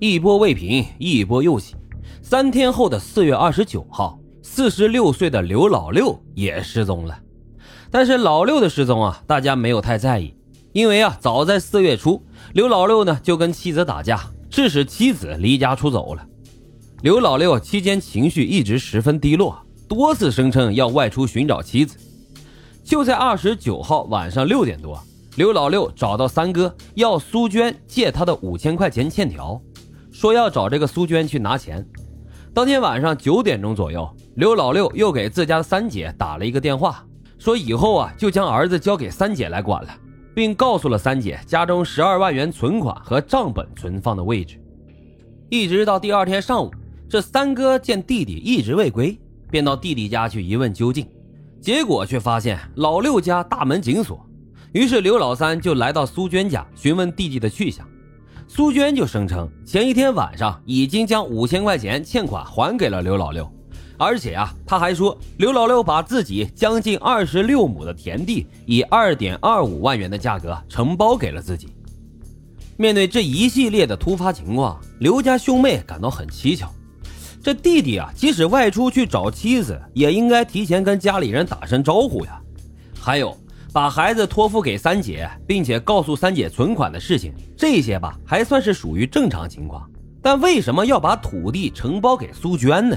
一波未平，一波又起。三天后的四月二十九号，四十六岁的刘老六也失踪了。但是老六的失踪啊，大家没有太在意，因为啊，早在四月初，刘老六呢就跟妻子打架，致使妻子离家出走了。刘老六期间情绪一直十分低落，多次声称要外出寻找妻子。就在二十九号晚上六点多，刘老六找到三哥要苏娟借他的五千块钱欠条，说要找这个苏娟去拿钱。当天晚上九点钟左右，刘老六又给自家的三姐打了一个电话。说以后啊，就将儿子交给三姐来管了，并告诉了三姐家中十二万元存款和账本存放的位置。一直到第二天上午，这三哥见弟弟一直未归，便到弟弟家去一问究竟，结果却发现老六家大门紧锁。于是刘老三就来到苏娟家询问弟弟的去向，苏娟就声称前一天晚上已经将五千块钱欠款还给了刘老六。而且啊，他还说刘老六把自己将近二十六亩的田地以二点二五万元的价格承包给了自己。面对这一系列的突发情况，刘家兄妹感到很蹊跷。这弟弟啊，即使外出去找妻子，也应该提前跟家里人打声招呼呀。还有，把孩子托付给三姐，并且告诉三姐存款的事情，这些吧，还算是属于正常情况。但为什么要把土地承包给苏娟呢？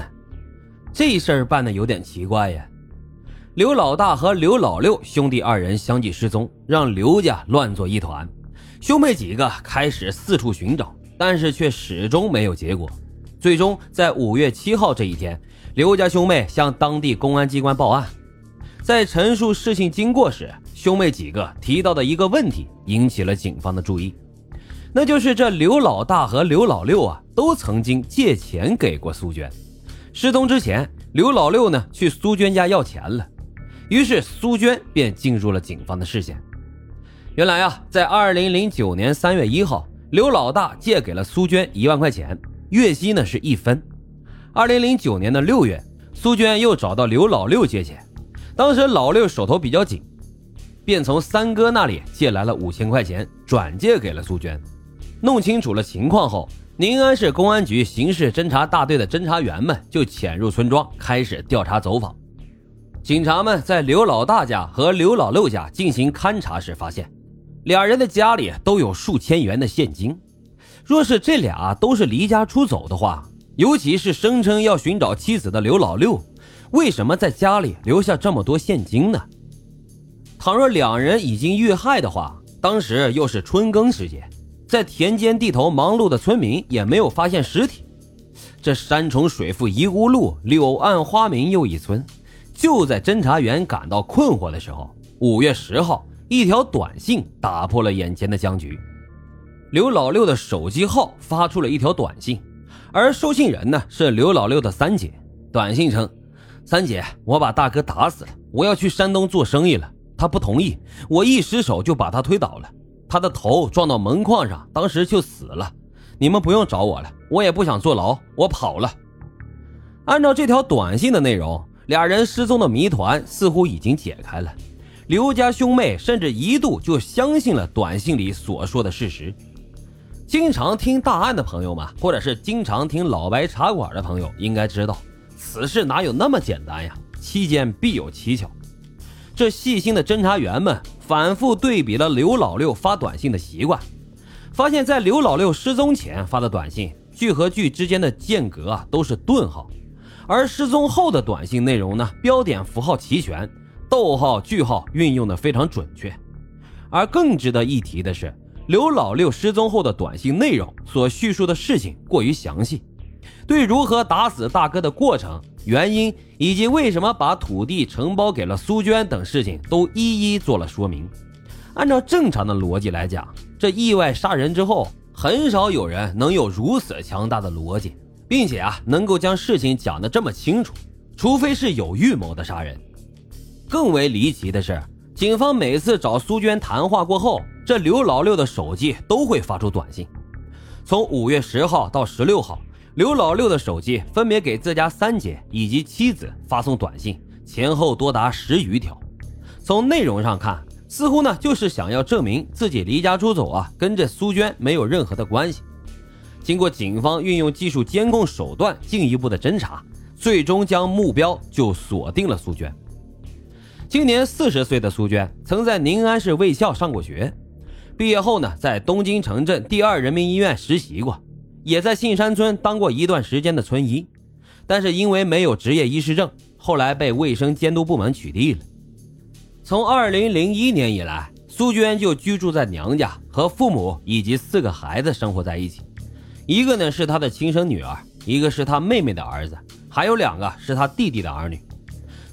这事儿办的有点奇怪呀！刘老大和刘老六兄弟二人相继失踪，让刘家乱作一团。兄妹几个开始四处寻找，但是却始终没有结果。最终在五月七号这一天，刘家兄妹向当地公安机关报案。在陈述事情经过时，兄妹几个提到的一个问题引起了警方的注意，那就是这刘老大和刘老六啊，都曾经借钱给过苏娟。失踪之前，刘老六呢去苏娟家要钱了，于是苏娟便进入了警方的视线。原来啊，在二零零九年三月一号，刘老大借给了苏娟一万块钱，月息呢是一分。二零零九年的六月，苏娟又找到刘老六借钱，当时老六手头比较紧，便从三哥那里借来了五千块钱，转借给了苏娟。弄清楚了情况后。宁安市公安局刑事侦查大队的侦查员们就潜入村庄，开始调查走访。警察们在刘老大家和刘老六家进行勘查时，发现俩人的家里都有数千元的现金。若是这俩都是离家出走的话，尤其是声称要寻找妻子的刘老六，为什么在家里留下这么多现金呢？倘若两人已经遇害的话，当时又是春耕时节。在田间地头忙碌的村民也没有发现尸体。这山重水复疑无路，柳暗花明又一村。就在侦查员感到困惑的时候，五月十号，一条短信打破了眼前的僵局。刘老六的手机号发出了一条短信，而收信人呢是刘老六的三姐。短信称：“三姐，我把大哥打死了，我要去山东做生意了。他不同意，我一失手就把他推倒了。”他的头撞到门框上，当时就死了。你们不用找我了，我也不想坐牢，我跑了。按照这条短信的内容，俩人失踪的谜团似乎已经解开了。刘家兄妹甚至一度就相信了短信里所说的事实。经常听大案的朋友们，或者是经常听老白茶馆的朋友，应该知道此事哪有那么简单呀？期间必有蹊跷。这细心的侦查员们。反复对比了刘老六发短信的习惯，发现，在刘老六失踪前发的短信，句和句之间的间隔啊都是顿号，而失踪后的短信内容呢，标点符号齐全，逗号句号运用的非常准确。而更值得一提的是，刘老六失踪后的短信内容所叙述的事情过于详细，对如何打死大哥的过程。原因以及为什么把土地承包给了苏娟等事情都一一做了说明。按照正常的逻辑来讲，这意外杀人之后，很少有人能有如此强大的逻辑，并且啊能够将事情讲得这么清楚，除非是有预谋的杀人。更为离奇的是，警方每次找苏娟谈话过后，这刘老六的手机都会发出短信，从五月十号到十六号。刘老六的手机分别给自家三姐以及妻子发送短信，前后多达十余条。从内容上看，似乎呢就是想要证明自己离家出走啊，跟这苏娟没有任何的关系。经过警方运用技术监控手段进一步的侦查，最终将目标就锁定了苏娟。今年四十岁的苏娟曾在宁安市卫校上过学，毕业后呢，在东京城镇第二人民医院实习过，也在信山村当过一段时间的村医，但是因为没有执业医师证，后来被卫生监督部门取缔了。从二零零一年以来，苏娟就居住在娘家，和父母以及四个孩子生活在一起。一个呢是她的亲生女儿，一个是她妹妹的儿子，还有两个是她弟弟的儿女。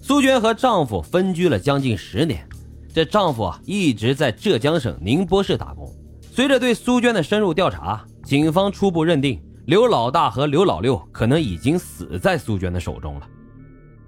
苏娟和丈夫分居了将近十年，这丈夫啊一直在浙江省宁波市打工。随着对苏娟的深入调查，警方初步认定刘老大和刘老六可能已经死在苏娟的手中了。